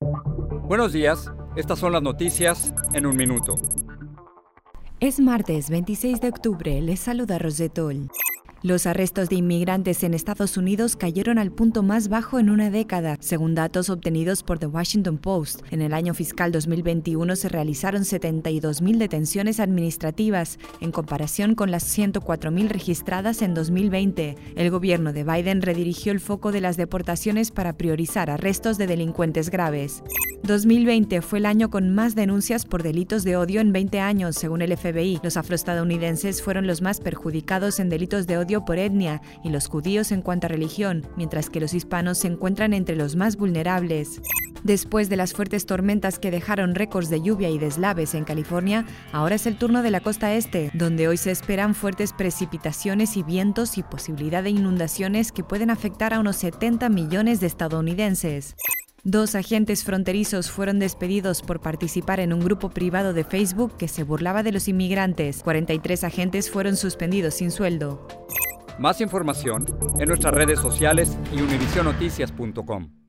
Buenos días, estas son las noticias en un minuto. Es martes 26 de octubre, les saluda Rosetol. Los arrestos de inmigrantes en Estados Unidos cayeron al punto más bajo en una década, según datos obtenidos por The Washington Post. En el año fiscal 2021 se realizaron 72.000 detenciones administrativas, en comparación con las 104.000 registradas en 2020. El gobierno de Biden redirigió el foco de las deportaciones para priorizar arrestos de delincuentes graves. 2020 fue el año con más denuncias por delitos de odio en 20 años, según el FBI. Los afroestadounidenses fueron los más perjudicados en delitos de odio por etnia y los judíos en cuanto a religión, mientras que los hispanos se encuentran entre los más vulnerables. Después de las fuertes tormentas que dejaron récords de lluvia y deslaves en California, ahora es el turno de la costa este, donde hoy se esperan fuertes precipitaciones y vientos y posibilidad de inundaciones que pueden afectar a unos 70 millones de estadounidenses. Dos agentes fronterizos fueron despedidos por participar en un grupo privado de Facebook que se burlaba de los inmigrantes. 43 agentes fueron suspendidos sin sueldo. Más información en nuestras redes sociales y univisionoticias.com.